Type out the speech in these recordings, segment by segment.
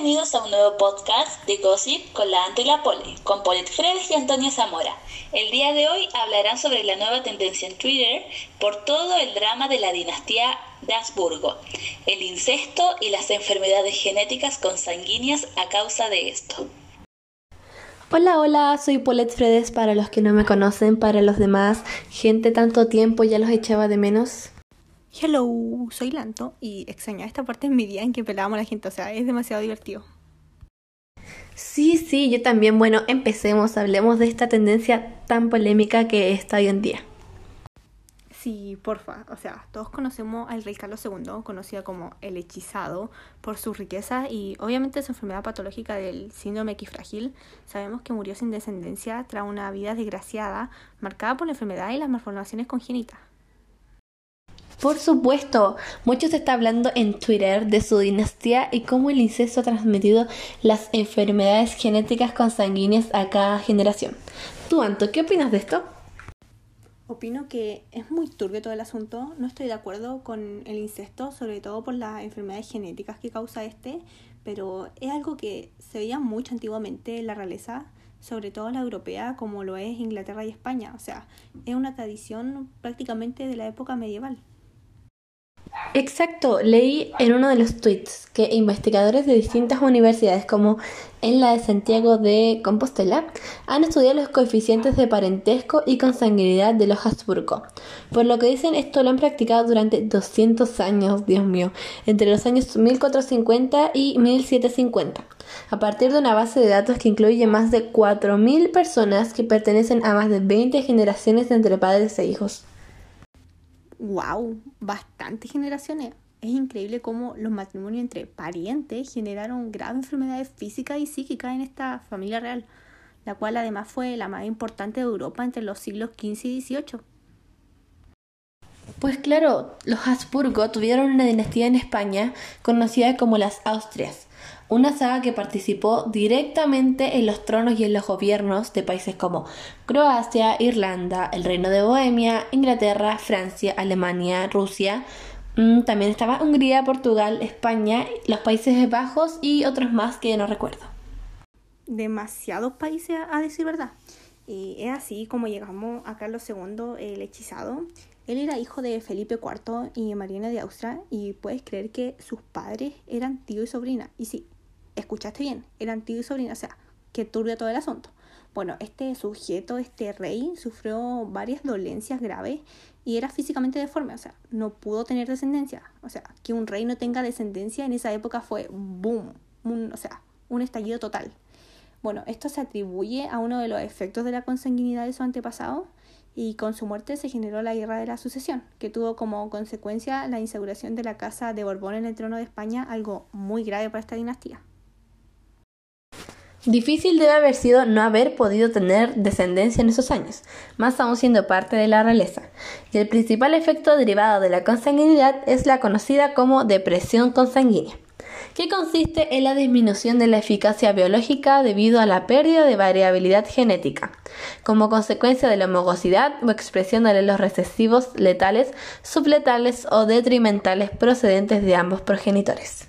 Bienvenidos a un nuevo podcast de Gossip con la Anto y la Pole, con Polet Fredes y Antonia Zamora. El día de hoy hablarán sobre la nueva tendencia en Twitter por todo el drama de la dinastía de Habsburgo, el incesto y las enfermedades genéticas consanguíneas a causa de esto. Hola, hola, soy Paulette Fredes para los que no me conocen, para los demás, gente tanto tiempo ya los echaba de menos. Hello, soy Lanto y extrañaba esta parte en mi día en que pelábamos a la gente, o sea, es demasiado divertido. Sí, sí, yo también. Bueno, empecemos, hablemos de esta tendencia tan polémica que está hoy en día. Sí, porfa, o sea, todos conocemos al rey Carlos II, conocido como el hechizado, por su riqueza y obviamente su enfermedad patológica del síndrome equifrágil. Sabemos que murió sin descendencia tras una vida desgraciada, marcada por la enfermedad y las malformaciones congénitas. Por supuesto, mucho se está hablando en Twitter de su dinastía y cómo el incesto ha transmitido las enfermedades genéticas consanguíneas a cada generación. Tú, Anto, ¿qué opinas de esto? Opino que es muy turbio todo el asunto. No estoy de acuerdo con el incesto, sobre todo por las enfermedades genéticas que causa este, pero es algo que se veía mucho antiguamente en la realeza, sobre todo la europea, como lo es Inglaterra y España. O sea, es una tradición prácticamente de la época medieval. Exacto, leí en uno de los tweets que investigadores de distintas universidades como en la de Santiago de Compostela han estudiado los coeficientes de parentesco y consanguinidad de los Habsburgo. Por lo que dicen, esto lo han practicado durante 200 años, Dios mío, entre los años 1450 y 1750, a partir de una base de datos que incluye más de 4.000 personas que pertenecen a más de 20 generaciones entre padres e hijos. Wow, bastantes generaciones. Es increíble cómo los matrimonios entre parientes generaron graves enfermedades físicas y psíquicas en esta familia real, la cual además fue la más importante de Europa entre los siglos XV y XVIII. Pues claro, los Habsburgo tuvieron una dinastía en España conocida como las Austrias, una saga que participó directamente en los tronos y en los gobiernos de países como Croacia, Irlanda, el Reino de Bohemia, Inglaterra, Francia, Alemania, Rusia. Mm, también estaba Hungría, Portugal, España, los Países Bajos y otros más que no recuerdo. Demasiados países, a decir verdad. Y es así como llegamos a Carlos II, el hechizado. Él era hijo de Felipe IV y Mariana de Austria y puedes creer que sus padres eran tío y sobrina. Y sí, escuchaste bien, eran tío y sobrina, o sea, que turbio todo el asunto. Bueno, este sujeto, este rey, sufrió varias dolencias graves y era físicamente deforme, o sea, no pudo tener descendencia. O sea, que un rey no tenga descendencia en esa época fue boom, o sea, un estallido total. Bueno, esto se atribuye a uno de los efectos de la consanguinidad de su antepasado y con su muerte se generó la Guerra de la Sucesión, que tuvo como consecuencia la instauración de la Casa de Borbón en el trono de España, algo muy grave para esta dinastía. Difícil debe haber sido no haber podido tener descendencia en esos años, más aún siendo parte de la realeza. Y el principal efecto derivado de la consanguinidad es la conocida como depresión consanguínea, que consiste en la disminución de la eficacia biológica debido a la pérdida de variabilidad genética, como consecuencia de la homogosidad o expresión de los recesivos letales, subletales o detrimentales procedentes de ambos progenitores.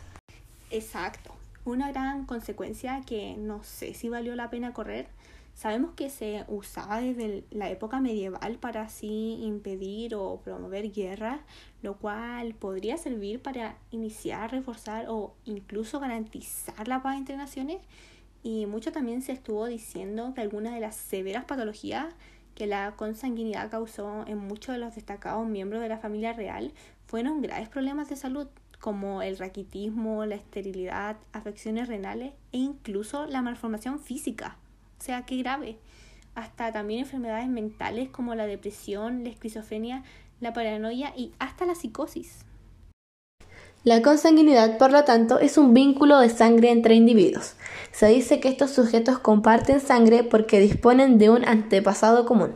Exacto una gran consecuencia que no sé si valió la pena correr. Sabemos que se usaba desde la época medieval para así impedir o promover guerras, lo cual podría servir para iniciar, reforzar o incluso garantizar la paz entre naciones. Y mucho también se estuvo diciendo que algunas de las severas patologías que la consanguinidad causó en muchos de los destacados miembros de la familia real fueron graves problemas de salud como el raquitismo, la esterilidad, afecciones renales e incluso la malformación física. O sea, qué grave. Hasta también enfermedades mentales como la depresión, la esquizofrenia, la paranoia y hasta la psicosis. La consanguinidad, por lo tanto, es un vínculo de sangre entre individuos. Se dice que estos sujetos comparten sangre porque disponen de un antepasado común.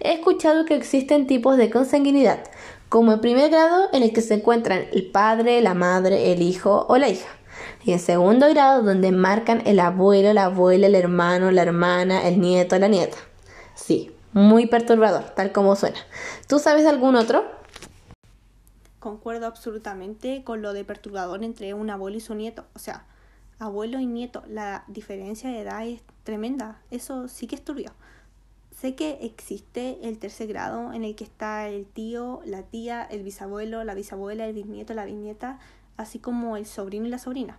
He escuchado que existen tipos de consanguinidad, como en primer grado en el que se encuentran el padre, la madre, el hijo o la hija. Y en segundo grado donde marcan el abuelo, la abuela, el hermano, la hermana, el nieto, la nieta. Sí, muy perturbador, tal como suena. ¿Tú sabes algún otro? Concuerdo absolutamente con lo de perturbador entre un abuelo y su nieto. O sea, abuelo y nieto. La diferencia de edad es tremenda. Eso sí que es turbio. Sé que existe el tercer grado en el que está el tío, la tía, el bisabuelo, la bisabuela, el bisnieto, la bisnieta, así como el sobrino y la sobrina.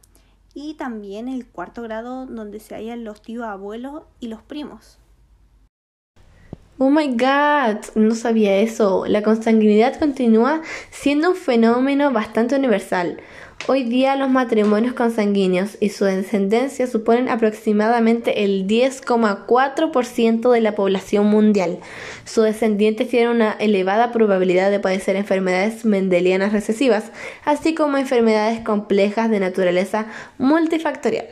Y también el cuarto grado donde se hallan los tíos abuelos y los primos. Oh my god, no sabía eso. La consanguinidad continúa siendo un fenómeno bastante universal. Hoy día los matrimonios consanguíneos y su descendencia suponen aproximadamente el 10,4% de la población mundial. Sus descendientes tienen una elevada probabilidad de padecer enfermedades mendelianas recesivas, así como enfermedades complejas de naturaleza multifactorial.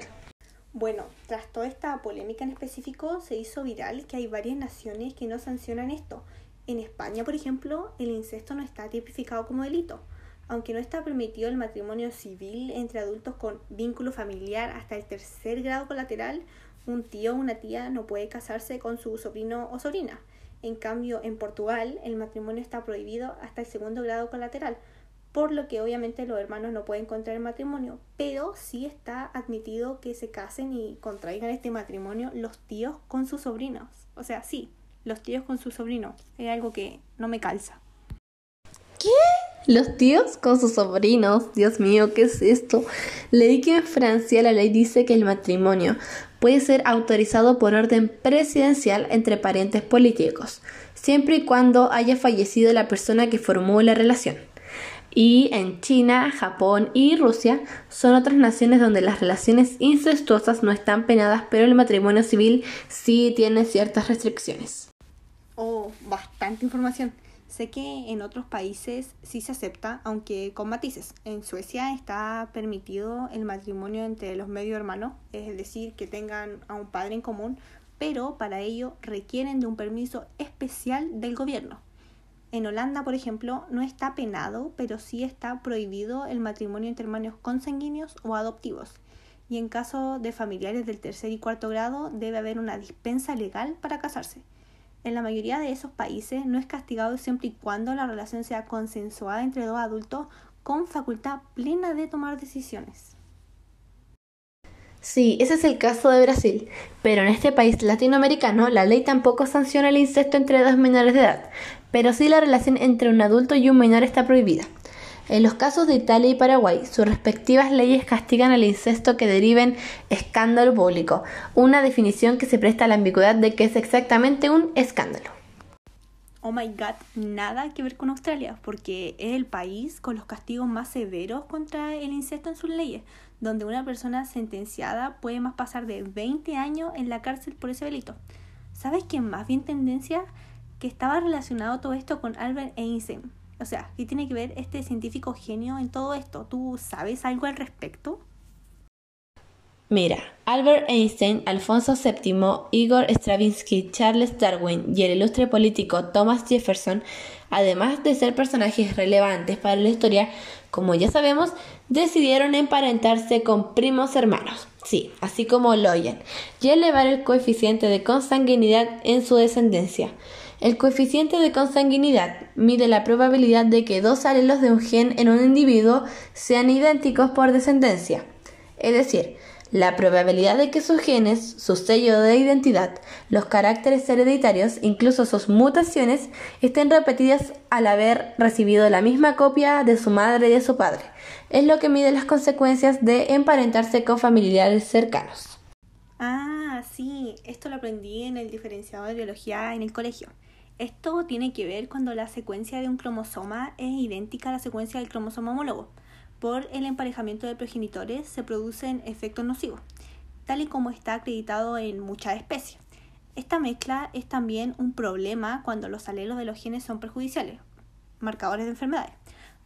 Bueno, tras toda esta polémica en específico, se hizo viral que hay varias naciones que no sancionan esto. En España, por ejemplo, el incesto no está tipificado como delito aunque no está permitido el matrimonio civil entre adultos con vínculo familiar hasta el tercer grado colateral, un tío o una tía no puede casarse con su sobrino o sobrina. En cambio, en Portugal el matrimonio está prohibido hasta el segundo grado colateral, por lo que obviamente los hermanos no pueden contraer matrimonio, pero sí está admitido que se casen y contraigan este matrimonio los tíos con sus sobrinos. O sea, sí, los tíos con sus sobrinos. Es algo que no me calza. Los tíos con sus sobrinos, Dios mío, ¿qué es esto? Leí que en Francia la ley dice que el matrimonio puede ser autorizado por orden presidencial entre parientes políticos, siempre y cuando haya fallecido la persona que formó la relación. Y en China, Japón y Rusia son otras naciones donde las relaciones incestuosas no están penadas, pero el matrimonio civil sí tiene ciertas restricciones. Oh, bastante información. Sé que en otros países sí se acepta, aunque con matices. En Suecia está permitido el matrimonio entre los medio hermanos, es decir, que tengan a un padre en común, pero para ello requieren de un permiso especial del gobierno. En Holanda, por ejemplo, no está penado, pero sí está prohibido el matrimonio entre hermanos consanguíneos o adoptivos. Y en caso de familiares del tercer y cuarto grado, debe haber una dispensa legal para casarse. En la mayoría de esos países no es castigado siempre y cuando la relación sea consensuada entre dos adultos con facultad plena de tomar decisiones. Sí, ese es el caso de Brasil, pero en este país latinoamericano la ley tampoco sanciona el incesto entre dos menores de edad, pero sí la relación entre un adulto y un menor está prohibida. En los casos de Italia y Paraguay, sus respectivas leyes castigan al incesto que deriven escándalo público, una definición que se presta a la ambigüedad de que es exactamente un escándalo. Oh my god, nada que ver con Australia, porque es el país con los castigos más severos contra el incesto en sus leyes, donde una persona sentenciada puede más pasar de 20 años en la cárcel por ese delito. ¿Sabes quién más bien tendencia? Que estaba relacionado todo esto con Albert Einstein, o sea, ¿qué tiene que ver este científico genio en todo esto? ¿Tú sabes algo al respecto? Mira, Albert Einstein, Alfonso VII, Igor Stravinsky, Charles Darwin y el ilustre político Thomas Jefferson, además de ser personajes relevantes para la historia, como ya sabemos, decidieron emparentarse con primos hermanos, sí, así como lo oyen, y elevar el coeficiente de consanguinidad en su descendencia. El coeficiente de consanguinidad mide la probabilidad de que dos alelos de un gen en un individuo sean idénticos por descendencia. Es decir, la probabilidad de que sus genes, su sello de identidad, los caracteres hereditarios, incluso sus mutaciones, estén repetidas al haber recibido la misma copia de su madre y de su padre. Es lo que mide las consecuencias de emparentarse con familiares cercanos. Ah, sí, esto lo aprendí en el diferenciado de biología en el colegio. Esto tiene que ver cuando la secuencia de un cromosoma es idéntica a la secuencia del cromosoma homólogo. Por el emparejamiento de progenitores se producen efectos nocivos, tal y como está acreditado en muchas especies. Esta mezcla es también un problema cuando los alelos de los genes son perjudiciales, marcadores de enfermedades.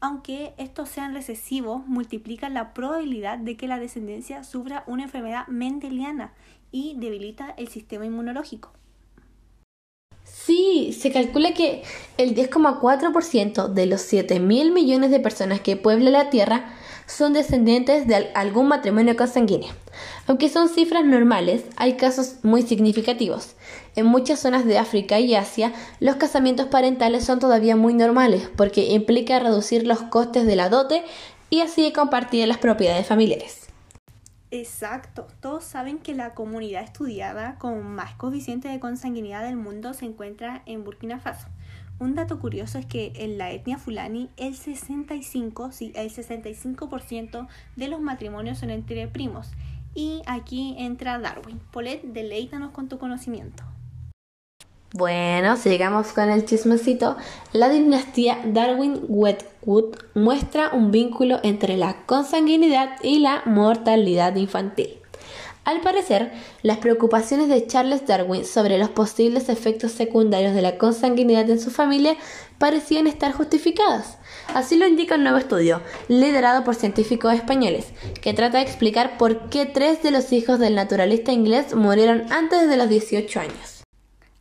Aunque estos sean recesivos, multiplican la probabilidad de que la descendencia sufra una enfermedad mendeliana y debilita el sistema inmunológico. Sí, se calcula que el 10,4% de los 7 mil millones de personas que pueblan la Tierra son descendientes de algún matrimonio consanguíneo. Aunque son cifras normales, hay casos muy significativos. En muchas zonas de África y Asia, los casamientos parentales son todavía muy normales porque implica reducir los costes de la dote y así compartir las propiedades familiares. Exacto. Todos saben que la comunidad estudiada con más coeficiente de consanguinidad del mundo se encuentra en Burkina Faso. Un dato curioso es que en la etnia fulani el 65, sí, el 65% de los matrimonios son entre primos. Y aquí entra Darwin. Polet, deleítanos con tu conocimiento. Bueno, sigamos con el chismecito. La dinastía Darwin-Wedgwood muestra un vínculo entre la consanguinidad y la mortalidad infantil. Al parecer, las preocupaciones de Charles Darwin sobre los posibles efectos secundarios de la consanguinidad en su familia parecían estar justificadas. Así lo indica un nuevo estudio, liderado por científicos españoles, que trata de explicar por qué tres de los hijos del naturalista inglés murieron antes de los 18 años.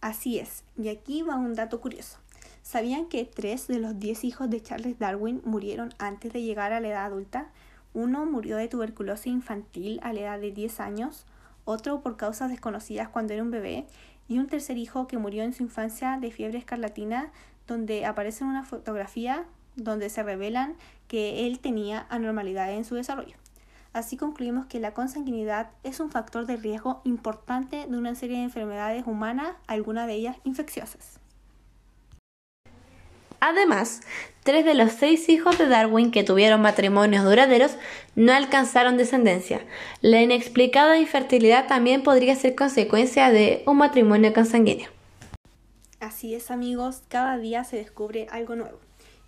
Así es, y aquí va un dato curioso. ¿Sabían que tres de los diez hijos de Charles Darwin murieron antes de llegar a la edad adulta? Uno murió de tuberculosis infantil a la edad de 10 años, otro por causas desconocidas cuando era un bebé, y un tercer hijo que murió en su infancia de fiebre escarlatina, donde aparece una fotografía donde se revelan que él tenía anormalidades en su desarrollo. Así concluimos que la consanguinidad es un factor de riesgo importante de una serie de enfermedades humanas, algunas de ellas infecciosas. Además, tres de los seis hijos de Darwin que tuvieron matrimonios duraderos no alcanzaron descendencia. La inexplicada infertilidad también podría ser consecuencia de un matrimonio consanguíneo. Así es amigos, cada día se descubre algo nuevo.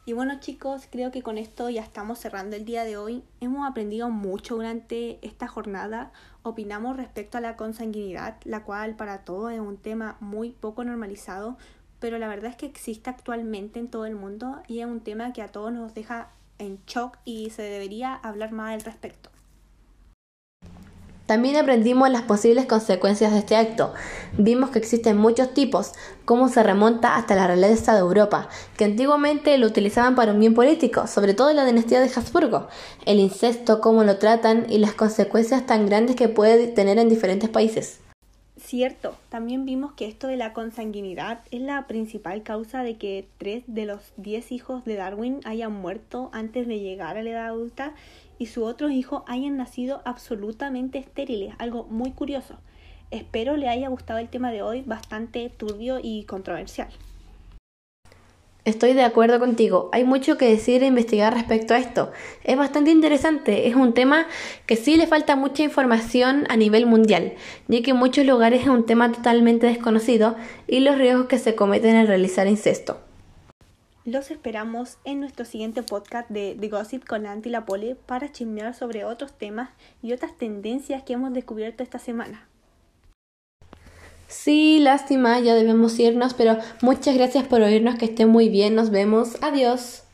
Y bueno chicos, creo que con esto ya estamos cerrando el día de hoy. Hemos aprendido mucho durante esta jornada. Opinamos respecto a la consanguinidad, la cual para todos es un tema muy poco normalizado, pero la verdad es que existe actualmente en todo el mundo y es un tema que a todos nos deja en shock y se debería hablar más al respecto. También aprendimos las posibles consecuencias de este acto. Vimos que existen muchos tipos, cómo se remonta hasta la realeza de Europa, que antiguamente lo utilizaban para un bien político, sobre todo en la dinastía de Habsburgo, el incesto, cómo lo tratan y las consecuencias tan grandes que puede tener en diferentes países. Cierto, también vimos que esto de la consanguinidad es la principal causa de que tres de los diez hijos de Darwin hayan muerto antes de llegar a la edad adulta y sus otros hijos hayan nacido absolutamente estériles, algo muy curioso. Espero le haya gustado el tema de hoy, bastante turbio y controversial. Estoy de acuerdo contigo, hay mucho que decir e investigar respecto a esto. Es bastante interesante, es un tema que sí le falta mucha información a nivel mundial, ya que en muchos lugares es un tema totalmente desconocido y los riesgos que se cometen al realizar incesto. Los esperamos en nuestro siguiente podcast de The Gossip con Anti la Pole para chismear sobre otros temas y otras tendencias que hemos descubierto esta semana. Sí, lástima, ya debemos irnos, pero muchas gracias por oírnos, que esté muy bien, nos vemos, adiós.